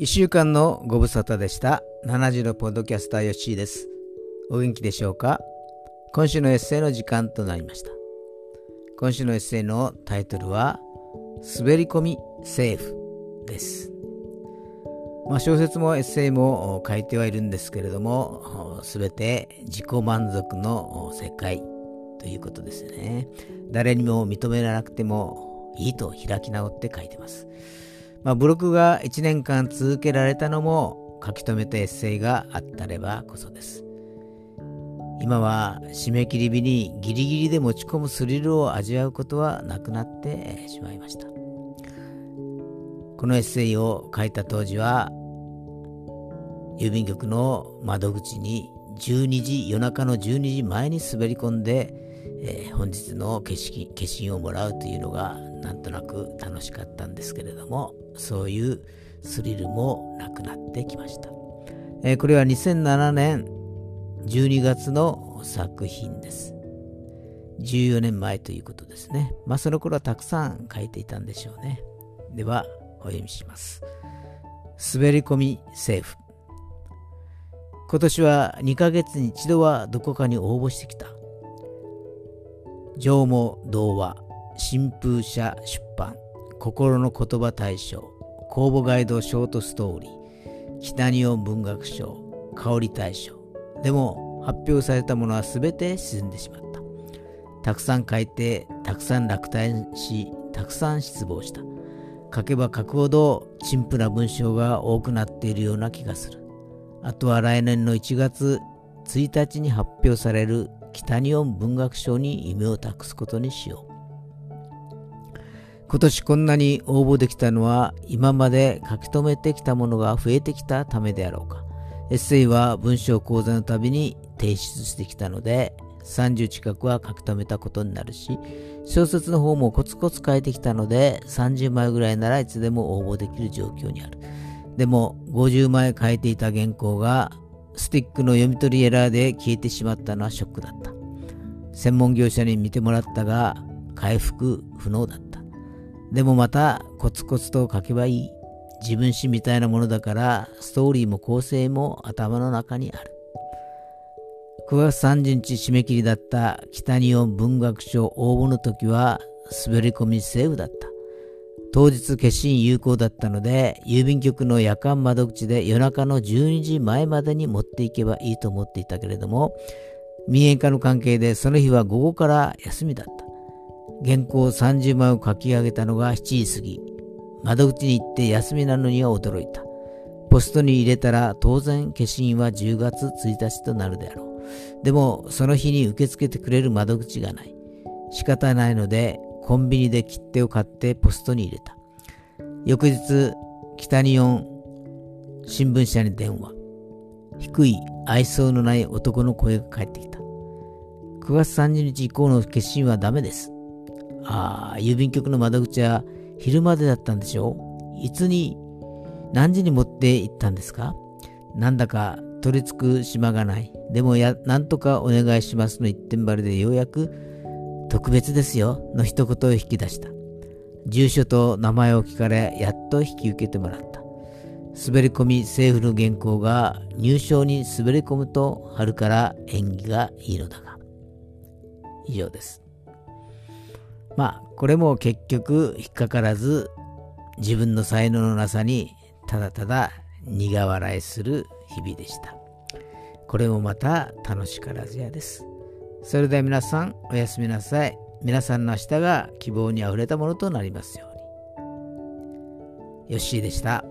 一週間のご無沙汰でした。70のポッドキャスターヨッシーです。お元気でしょうか？今週のエッセイの時間となりました。今週のエッセイのタイトルは滑り込みセーフです。まあ、小説もエッセイも書いてはいるんですけれども、すべて自己満足の世界ということですね。誰にも認められなくてもいいと開き直って書いてます。まあ、ブログが1年間続けられたのも書き留めたエッセイがあったればこそです。今は締め切り日にギリギリで持ち込むスリルを味わうことはなくなってしまいました。このエッセイを書いた当時は郵便局の窓口に12時夜中の12時前に滑り込んで、えー、本日の消し消印をもらうというのがなんとなく楽しかったんですけれどもそういうスリルもなくなってきました、えー、これは2007年12月の作品です。14年前ということですね。まあその頃はたくさん書いていたんでしょうね。ではお読みします。滑り込みセーフ。今年は2ヶ月に一度はどこかに応募してきた。上毛童話、新風社出版、心の言葉大賞、公募ガイドショートストーリー、北日本文学賞、香り大賞。でも発表されたものは全て沈んでしまった。たくさん書いて、たくさん落胆し、たくさん失望した。書けば書くほど陳腐な文章が多くなっているような気がする。あとは来年の1月1日に発表される北日本文学賞に夢を託すことにしよう。今年こんなに応募できたのは今まで書き留めてきたものが増えてきたためであろうか。エッセイは文章講座のたびに提出してきたので30近くは書き留めたことになるし小説の方もコツコツ書いてきたので30枚ぐらいならいつでも応募できる状況にある。でも50枚書いていた原稿がスティックの読み取りエラーで消えてしまったのはショックだった。専門業者に見てもらったが回復不能だった。でもまたコツコツと書けばいい。自分史みたいなものだからストーリーも構成も頭の中にある。9月30日締め切りだった北日本文学賞応募の時は滑り込みセーフだった。当日決印有効だったので、郵便局の夜間窓口で夜中の12時前までに持っていけばいいと思っていたけれども、民営化の関係でその日は午後から休みだった。原稿30枚を書き上げたのが7時過ぎ。窓口に行って休みなのには驚いた。ポストに入れたら当然消印は10月1日となるであろう。でもその日に受け付けてくれる窓口がない。仕方ないのでコンビニで切手を買ってポストに入れた。翌日、北日本新聞社に電話。低い愛想のない男の声が返ってきた。9月30日以降の決心はダメです。ああ、郵便局の窓口は昼までだったんでしょう？いつに、何時に持って行ったんですか？なんだか取り付く島がない。でもや、なんとかお願いしますの一点張りでようやく特別ですよの一言を引き出した。住所と名前を聞かれ、やっと引き受けてもらった。滑り込み政府の原稿が入賞に滑り込むと春から縁起がいいのだが。以上です。まあ、これも結局引っかからず、自分の才能のなさにただただ苦笑いする日々でした。これもまた楽しからずやです。それでは皆さんおやすみなさい。皆さんの明日が希望にあふれたものとなりますように。よッしーでした。